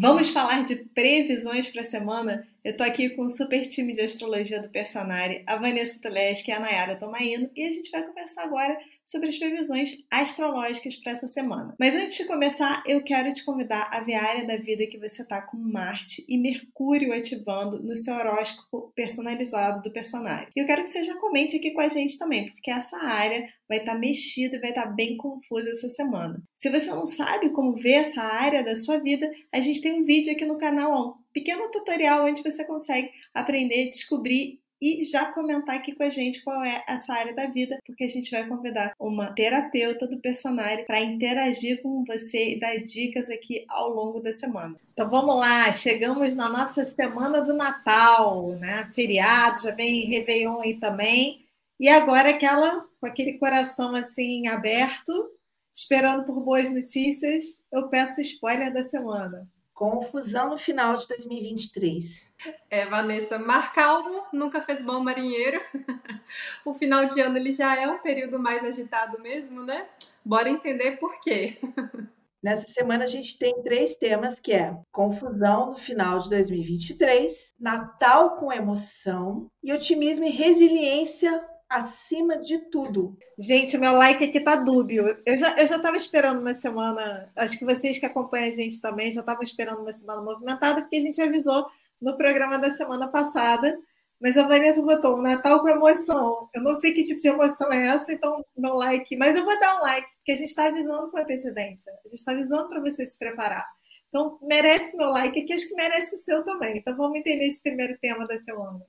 Vamos falar de previsões para a semana? Eu tô aqui com o super time de astrologia do Personari, a Vanessa Teleschi e a Nayara Tomaino, e a gente vai conversar agora sobre as previsões astrológicas para essa semana. Mas antes de começar, eu quero te convidar a ver a área da vida que você está com Marte e Mercúrio ativando no seu horóscopo personalizado do personagem. E eu quero que você já comente aqui com a gente também, porque essa área vai estar tá mexida e vai estar tá bem confusa essa semana. Se você não sabe como ver essa área da sua vida, a gente tem um vídeo aqui no canal, pequeno tutorial onde você consegue aprender, descobrir e já comentar aqui com a gente qual é essa área da vida, porque a gente vai convidar uma terapeuta do personagem para interagir com você e dar dicas aqui ao longo da semana. Então vamos lá, chegamos na nossa semana do Natal, né? Feriado, já vem Réveillon aí também. E agora aquela com aquele coração assim aberto, esperando por boas notícias, eu peço spoiler da semana. Confusão no final de 2023. É, Vanessa, mar calmo, nunca fez bom marinheiro. o final de ano ele já é um período mais agitado mesmo, né? Bora entender por quê. Nessa semana a gente tem três temas que é confusão no final de 2023, Natal com emoção e otimismo e resiliência acima de tudo. Gente, meu like aqui tá dúbio. Eu já, eu já tava esperando uma semana, acho que vocês que acompanham a gente também já estavam esperando uma semana movimentada, porque a gente avisou no programa da semana passada. Mas a Vanessa botou um Natal com emoção. Eu não sei que tipo de emoção é essa, então meu like. Mas eu vou dar um like, porque a gente está avisando com antecedência. A gente está avisando para você se preparar. Então, merece meu like aqui, acho que merece o seu também. Então, vamos entender esse primeiro tema da semana.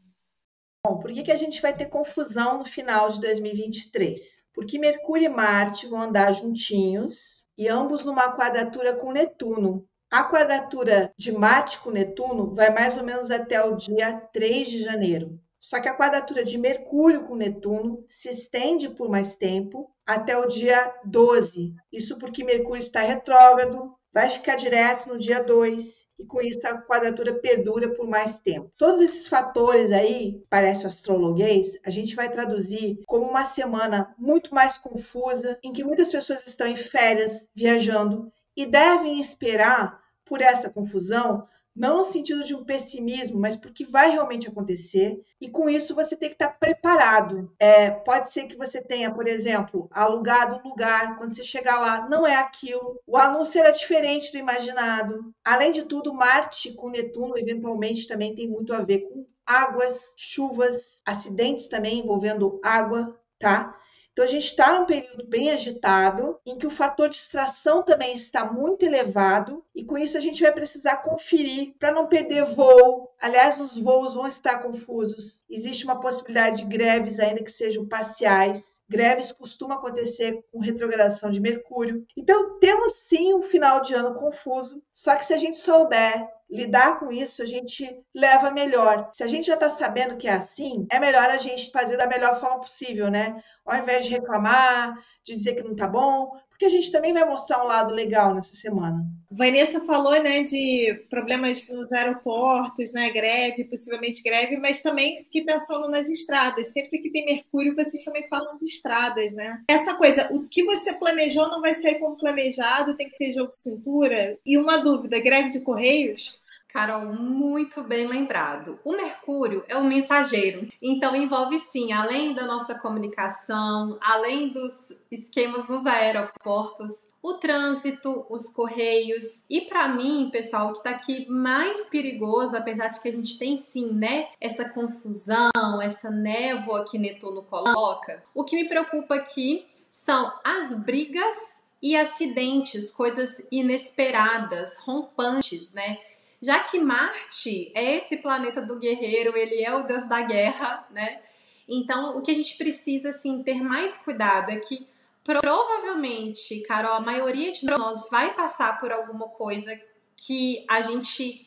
Bom, por que, que a gente vai ter confusão no final de 2023? Porque Mercúrio e Marte vão andar juntinhos e ambos numa quadratura com Netuno. A quadratura de Marte com Netuno vai mais ou menos até o dia 3 de janeiro. Só que a quadratura de Mercúrio com Netuno se estende por mais tempo até o dia 12. Isso porque Mercúrio está retrógrado, vai ficar direto no dia 2 e com isso a quadratura perdura por mais tempo. Todos esses fatores aí, parece astrologuês, a gente vai traduzir como uma semana muito mais confusa, em que muitas pessoas estão em férias, viajando e devem esperar por essa confusão não no sentido de um pessimismo, mas porque vai realmente acontecer, e com isso você tem que estar preparado. É, pode ser que você tenha, por exemplo, alugado um lugar, quando você chegar lá, não é aquilo, o anúncio era diferente do imaginado. Além de tudo, Marte com Netuno, eventualmente, também tem muito a ver com águas, chuvas, acidentes também envolvendo água, tá? Então, a gente está num período bem agitado, em que o fator de distração também está muito elevado, e com isso a gente vai precisar conferir para não perder voo. Aliás, os voos vão estar confusos. Existe uma possibilidade de greves, ainda que sejam parciais. Greves costumam acontecer com retrogradação de Mercúrio. Então, temos sim um final de ano confuso, só que se a gente souber lidar com isso, a gente leva melhor. Se a gente já está sabendo que é assim, é melhor a gente fazer da melhor forma possível, né? Ao invés de reclamar, de dizer que não tá bom, porque a gente também vai mostrar um lado legal nessa semana. Vanessa falou, né, de problemas nos aeroportos, né, greve, possivelmente greve, mas também fiquei pensando nas estradas. Sempre que tem Mercúrio, vocês também falam de estradas, né? Essa coisa, o que você planejou não vai sair como planejado, tem que ter jogo de cintura. E uma dúvida, greve de correios? Carol, muito bem lembrado. O Mercúrio é um mensageiro, então envolve sim, além da nossa comunicação, além dos esquemas nos aeroportos, o trânsito, os correios. E para mim, pessoal, o que está aqui mais perigoso, apesar de que a gente tem sim, né, essa confusão, essa névoa que Netuno coloca, o que me preocupa aqui são as brigas e acidentes, coisas inesperadas, rompantes, né? Já que Marte é esse planeta do guerreiro, ele é o deus da guerra, né? Então, o que a gente precisa assim ter mais cuidado é que provavelmente, Carol, a maioria de nós vai passar por alguma coisa que a gente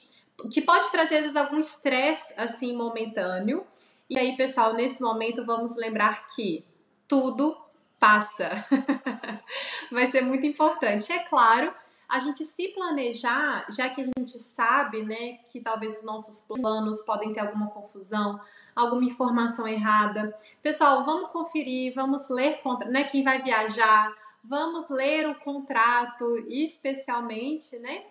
que pode trazer às vezes algum estresse assim momentâneo. E aí, pessoal, nesse momento vamos lembrar que tudo passa. vai ser muito importante. É claro, a gente se planejar, já que a gente sabe, né, que talvez os nossos planos podem ter alguma confusão, alguma informação errada. Pessoal, vamos conferir, vamos ler contra, né, quem vai viajar, vamos ler o contrato, especialmente, né?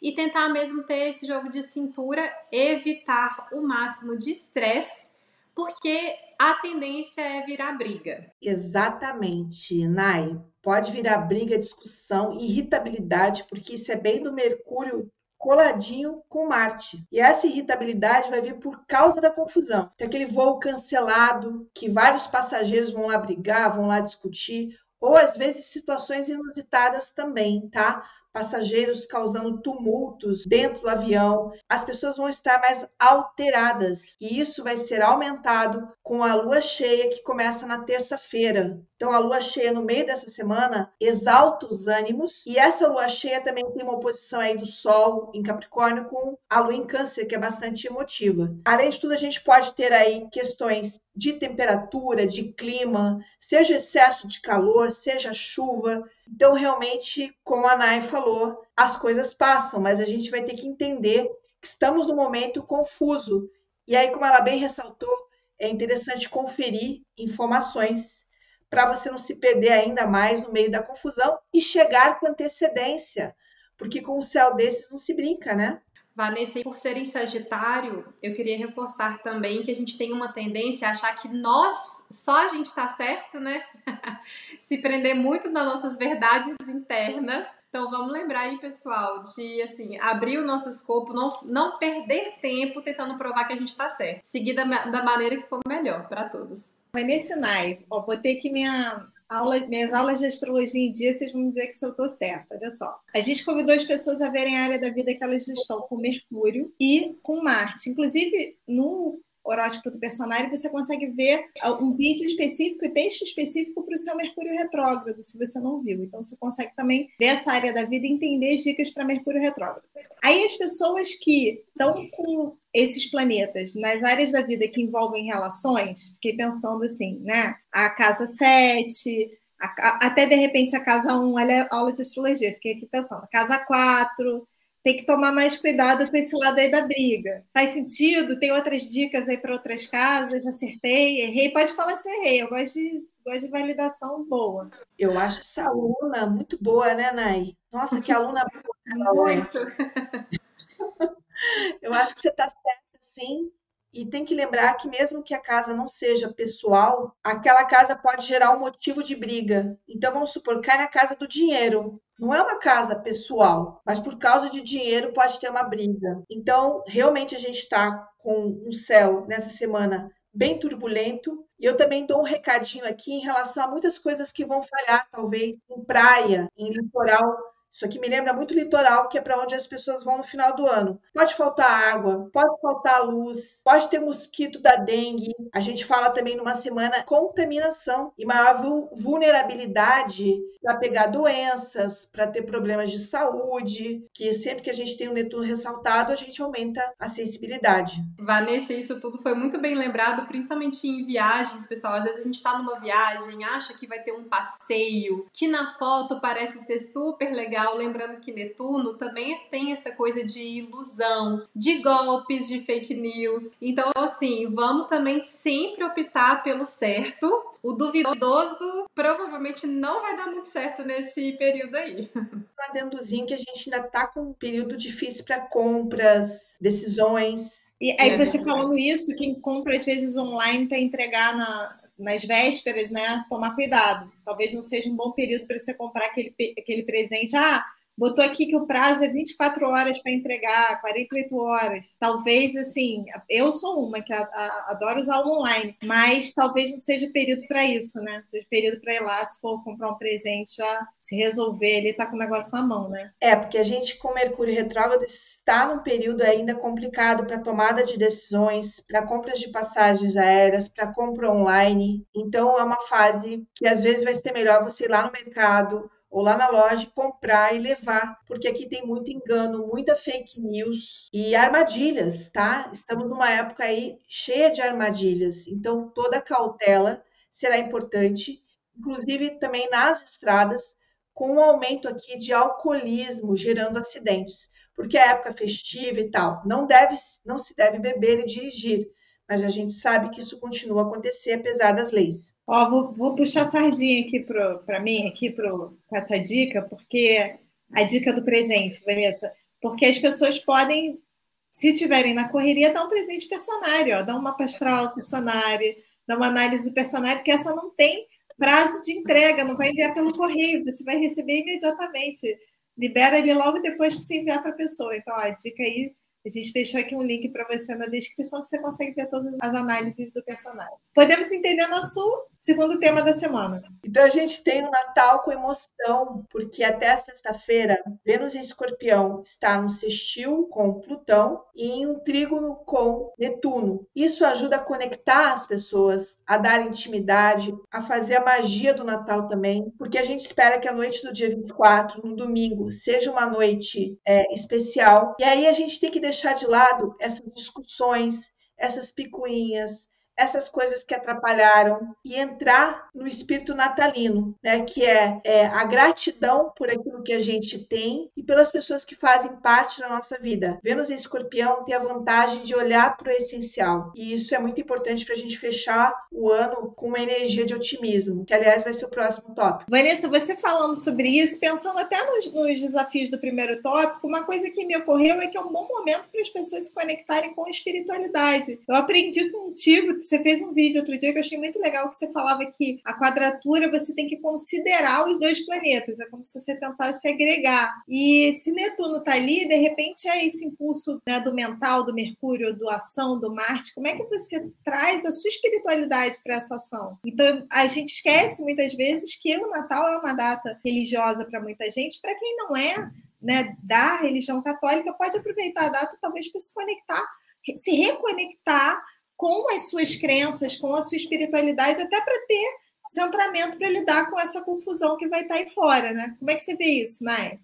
e tentar mesmo ter esse jogo de cintura, evitar o máximo de estresse, porque a tendência é virar briga. Exatamente, Nai. Pode virar briga, discussão, irritabilidade, porque isso é bem do Mercúrio coladinho com Marte. E essa irritabilidade vai vir por causa da confusão. Tem aquele voo cancelado, que vários passageiros vão lá brigar, vão lá discutir, ou às vezes situações inusitadas também, tá? Passageiros causando tumultos dentro do avião, as pessoas vão estar mais alteradas e isso vai ser aumentado com a lua cheia que começa na terça-feira. Então, a lua cheia no meio dessa semana exalta os ânimos e essa lua cheia também tem uma oposição aí do Sol em Capricórnio com a lua em Câncer, que é bastante emotiva. Além de tudo, a gente pode ter aí questões de temperatura, de clima, seja excesso de calor, seja chuva. Então, realmente, como a Nai falou, as coisas passam, mas a gente vai ter que entender que estamos num momento confuso. E aí, como ela bem ressaltou, é interessante conferir informações para você não se perder ainda mais no meio da confusão e chegar com antecedência, porque com o céu desses não se brinca, né? Vanessa, por ser em Sagitário, eu queria reforçar também que a gente tem uma tendência a achar que nós, só a gente está certo, né? Se prender muito nas nossas verdades internas. Então vamos lembrar aí, pessoal, de assim, abrir o nosso escopo, não, não perder tempo tentando provar que a gente está certo. Seguir da, da maneira que for melhor para todos. Vai nesse naipe, ó, botei aqui minha aula, minhas aulas de astrologia em dia, vocês vão dizer que se eu estou certa. Olha só. A gente convidou as pessoas a verem a área da vida que elas estão com Mercúrio e com Marte. Inclusive, no horótipo do personagem, você consegue ver um vídeo específico e texto específico para o seu Mercúrio retrógrado, se você não viu. Então, você consegue também ver essa área da vida e entender as dicas para Mercúrio retrógrado. Aí, as pessoas que estão com esses planetas nas áreas da vida que envolvem relações, fiquei pensando assim, né? A casa 7, a, até de repente a casa 1, olha a aula de astrologia, fiquei aqui pensando, a casa 4, tem que tomar mais cuidado com esse lado aí da briga. Faz sentido? Tem outras dicas aí para outras casas? Acertei, errei? Pode falar se errei, eu gosto de, gosto de validação boa. Eu acho essa aluna muito boa, né, Nay? Nossa, que aluna boa. Muito. Eu acho que você está certa, sim. E tem que lembrar que, mesmo que a casa não seja pessoal, aquela casa pode gerar um motivo de briga. Então, vamos supor, cai na casa do dinheiro. Não é uma casa pessoal, mas por causa de dinheiro pode ter uma briga. Então, realmente, a gente está com um céu nessa semana bem turbulento. E eu também dou um recadinho aqui em relação a muitas coisas que vão falhar, talvez, em praia, em litoral isso aqui me lembra muito litoral, que é para onde as pessoas vão no final do ano. Pode faltar água, pode faltar luz, pode ter mosquito da dengue. A gente fala também numa semana contaminação e maior vulnerabilidade para pegar doenças, para ter problemas de saúde, que sempre que a gente tem o um Netuno ressaltado, a gente aumenta a sensibilidade. Vanessa, isso tudo foi muito bem lembrado, principalmente em viagens, pessoal. Às vezes a gente está numa viagem, acha que vai ter um passeio, que na foto parece ser super legal legal, lembrando que Netuno também tem essa coisa de ilusão, de golpes, de fake news. Então, assim, vamos também sempre optar pelo certo. O duvidoso provavelmente não vai dar muito certo nesse período aí. Um adendozinho que a gente ainda tá com um período difícil para compras, decisões. E aí, é você falando isso, quem compra às vezes online para entregar na, nas vésperas, né, tomar cuidado. Talvez não seja um bom período para você comprar aquele, aquele presente. Ah, botou aqui que o prazo é 24 horas para entregar, 48 horas. Talvez, assim, eu sou uma que a, a, adoro usar o online, mas talvez não seja período para isso, né? Seja período para ir lá, se for comprar um presente, já se resolver, ele tá com o negócio na mão, né? É, porque a gente, com Mercúrio retrógrado, está num período ainda complicado para tomada de decisões, para compras de passagens aéreas, para compra online. Então, é uma fase que às vezes vai ser melhor você ir lá no mercado ou lá na loja comprar e levar, porque aqui tem muito engano, muita fake news e armadilhas, tá? Estamos numa época aí cheia de armadilhas, então toda cautela será importante, inclusive também nas estradas, com o um aumento aqui de alcoolismo gerando acidentes, porque é época festiva e tal, não deve, não se deve beber e dirigir mas a gente sabe que isso continua a acontecer apesar das leis. Ó, vou, vou puxar a sardinha aqui para mim, aqui pro, com essa dica, porque a dica do presente, Vanessa, porque as pessoas podem, se tiverem na correria, dar um presente personário, ó, dar uma pastoral personário, dar uma análise do personagem, porque essa não tem prazo de entrega, não vai enviar pelo correio, você vai receber imediatamente. Libera ele logo depois que você enviar para a pessoa. Então, ó, a dica aí a gente deixou aqui um link para você na descrição que você consegue ver todas as análises do personagem. Podemos entender nosso segundo tema da semana. Então a gente tem o Natal com emoção, porque até sexta-feira, Vênus em Escorpião está no sextil com Plutão e em um trígono com Netuno. Isso ajuda a conectar as pessoas, a dar intimidade, a fazer a magia do Natal também, porque a gente espera que a noite do dia 24, no domingo, seja uma noite é, especial. E aí a gente tem que deixar de lado essas discussões, essas picuinhas, essas coisas que atrapalharam e entrar no espírito natalino, né? Que é, é, a gratidão por aquilo que a gente tem e pelas pessoas que fazem parte da nossa vida. Vênus em Escorpião tem a vantagem de olhar para o essencial e isso é muito importante para a gente fechar o ano com uma energia de otimismo, que aliás vai ser o próximo tópico. Vanessa, você falando sobre isso, pensando até nos, nos desafios do primeiro tópico, uma coisa que me ocorreu é que é um bom momento para as pessoas se conectarem com a espiritualidade. Eu aprendi contigo você fez um vídeo outro dia que eu achei muito legal que você falava que a quadratura você tem que considerar os dois planetas, é como se você tentasse agregar. E se Netuno está ali, de repente é esse impulso né, do mental, do Mercúrio, do ação, do Marte. Como é que você traz a sua espiritualidade para essa ação? Então a gente esquece muitas vezes que o Natal é uma data religiosa para muita gente, para quem não é, né, da religião católica, pode aproveitar a data talvez para se conectar, se reconectar com as suas crenças, com a sua espiritualidade, até para ter centramento para lidar com essa confusão que vai estar tá aí fora, né? Como é que você vê isso, Nay?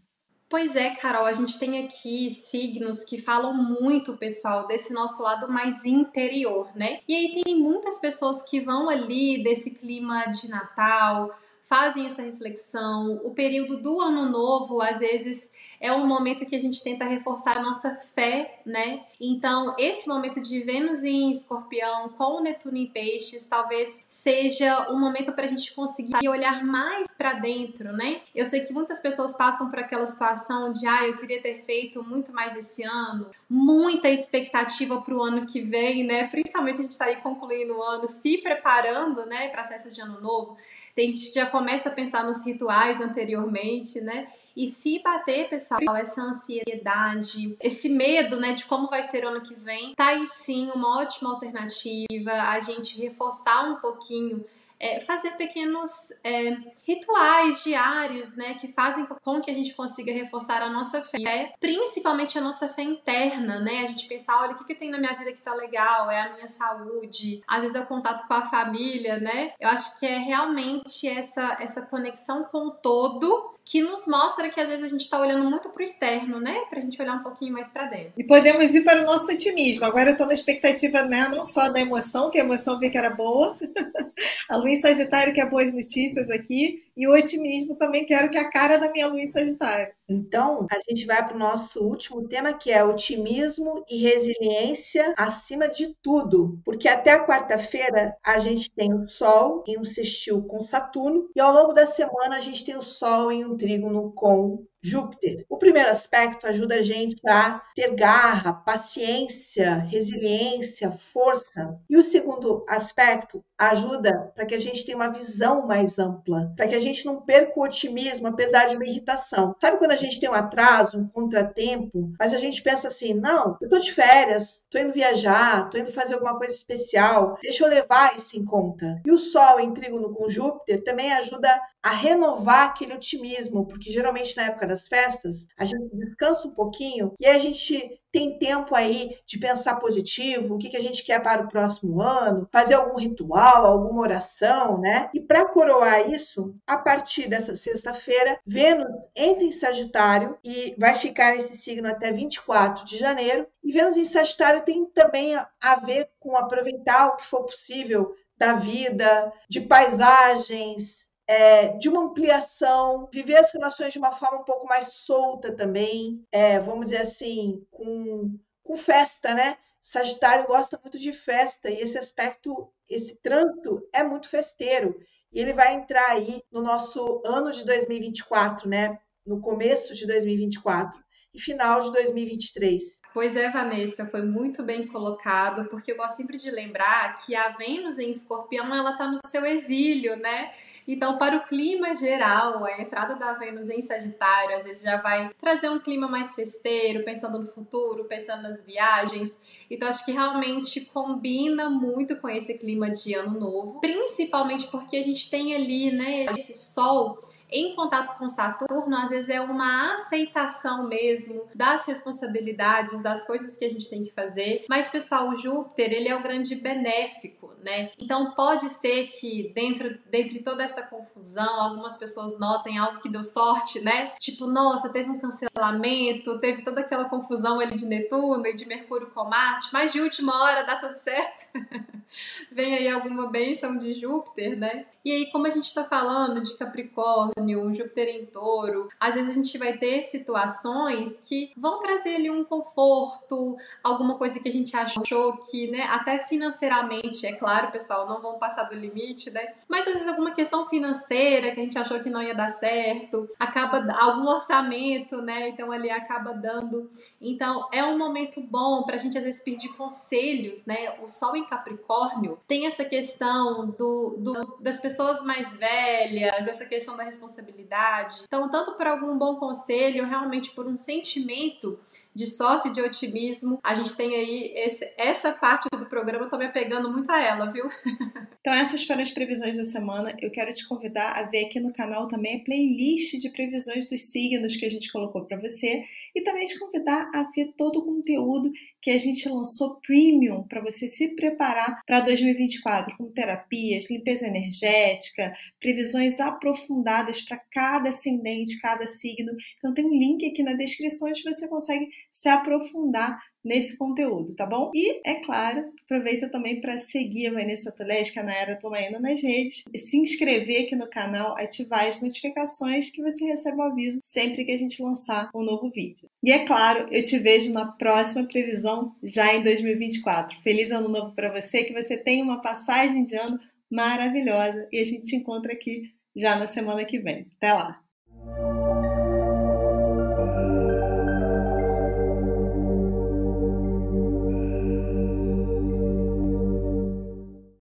Pois é, Carol, a gente tem aqui signos que falam muito, pessoal, desse nosso lado mais interior, né? E aí tem muitas pessoas que vão ali desse clima de Natal, fazem essa reflexão. O período do ano novo, às vezes, é um momento que a gente tenta reforçar a nossa fé, né? Então, esse momento de Vênus em Escorpião com Netuno em Peixes talvez seja um momento para a gente conseguir olhar mais para dentro, né? Eu sei que muitas pessoas passam por aquela situação de, ah, eu queria ter feito muito mais esse ano, muita expectativa para o ano que vem, né? Principalmente a gente está aí concluindo o ano, se preparando, né, para as festas de ano novo. Tem já começa a pensar nos rituais anteriormente, né? E se bater, pessoal, essa ansiedade, esse medo, né, de como vai ser o ano que vem, tá aí sim uma ótima alternativa a gente reforçar um pouquinho é, fazer pequenos é, rituais diários, né, que fazem com que a gente consiga reforçar a nossa fé, principalmente a nossa fé interna, né, a gente pensar, olha, o que, que tem na minha vida que tá legal, é a minha saúde, às vezes é o contato com a família, né, eu acho que é realmente essa, essa conexão com o todo que nos mostra que às vezes a gente está olhando muito para o externo, né? Para a gente olhar um pouquinho mais para dentro. E podemos ir para o nosso otimismo. Agora eu estou na expectativa, né? Não só da emoção, que a emoção vi que era boa, a luz Sagitário que é boas notícias aqui, e o otimismo também quero que a cara da minha luz Sagitário. Então, a gente vai para o nosso último tema, que é otimismo e resiliência acima de tudo. Porque até quarta-feira a gente tem o Sol em um sextil com Saturno, e ao longo da semana a gente tem o Sol em um trígono com Júpiter. O primeiro aspecto ajuda a gente a ter garra, paciência, resiliência, força. E o segundo aspecto ajuda para que a gente tenha uma visão mais ampla, para que a gente não perca o otimismo apesar de uma irritação. Sabe quando a gente tem um atraso, um contratempo, mas a gente pensa assim: não, eu tô de férias, tô indo viajar, tô indo fazer alguma coisa especial, deixa eu levar isso em conta. E o Sol em trígono com Júpiter também ajuda a renovar aquele otimismo, porque geralmente na época das festas a gente descansa um pouquinho e a gente tem tempo aí de pensar positivo, o que, que a gente quer para o próximo ano, fazer algum ritual, alguma oração, né? E para coroar isso, a partir dessa sexta-feira, Vênus entra em Sagitário e vai ficar nesse signo até 24 de janeiro. E Vênus em Sagitário tem também a ver com aproveitar o que for possível da vida, de paisagens, é, de uma ampliação, viver as relações de uma forma um pouco mais solta também, é, vamos dizer assim, com, com festa, né? Sagitário gosta muito de festa e esse aspecto, esse trânsito é muito festeiro. E ele vai entrar aí no nosso ano de 2024, né? No começo de 2024. e final de 2023. Pois é, Vanessa, foi muito bem colocado, porque eu gosto sempre de lembrar que a Vênus em Escorpião, ela está no seu exílio, né? Então, para o clima geral, a entrada da Vênus em Sagitário às vezes já vai trazer um clima mais festeiro, pensando no futuro, pensando nas viagens. Então, acho que realmente combina muito com esse clima de ano novo, principalmente porque a gente tem ali, né, esse sol em contato com Saturno, às vezes é uma aceitação mesmo das responsabilidades, das coisas que a gente tem que fazer. Mas, pessoal, o Júpiter, ele é o grande benéfico, né? Então, pode ser que dentro, dentro de toda essa confusão, algumas pessoas notem algo que deu sorte, né? Tipo, nossa, teve um cancelamento, teve toda aquela confusão ali de Netuno e de Mercúrio com Marte, mas de última hora dá tudo certo. Vem aí alguma bênção de Júpiter, né? E aí, como a gente tá falando de Capricórnio, Júpiter em Touro, às vezes a gente vai ter situações que vão trazer ali um conforto, alguma coisa que a gente achou que, né, até financeiramente, é claro, pessoal, não vão passar do limite, né? Mas às vezes alguma questão financeira que a gente achou que não ia dar certo, acaba algum orçamento, né? Então ali acaba dando. Então é um momento bom para a gente às vezes pedir conselhos, né? O Sol em Capricórnio tem essa questão do, do das pessoas mais velhas, essa questão da responsabilidade. Então, tanto por algum bom conselho, realmente por um sentimento de sorte, de otimismo. A gente tem aí esse, essa parte do programa, eu tô me apegando muito a ela, viu? então, essas foram as previsões da semana. Eu quero te convidar a ver aqui no canal também a playlist de previsões dos signos que a gente colocou para você e também te convidar a ver todo o conteúdo que a gente lançou premium para você se preparar para 2024, com terapias, limpeza energética, previsões aprofundadas para cada ascendente, cada signo. Então tem um link aqui na descrição onde você consegue se aprofundar nesse conteúdo, tá bom? E, é claro, aproveita também para seguir a Vanessa Tulesca, a Nayara Tomaina nas redes, se inscrever aqui no canal, ativar as notificações que você recebe o aviso sempre que a gente lançar um novo vídeo. E é claro, eu te vejo na próxima previsão já em 2024. Feliz ano novo para você, que você tenha uma passagem de ano maravilhosa e a gente te encontra aqui já na semana que vem. Até lá!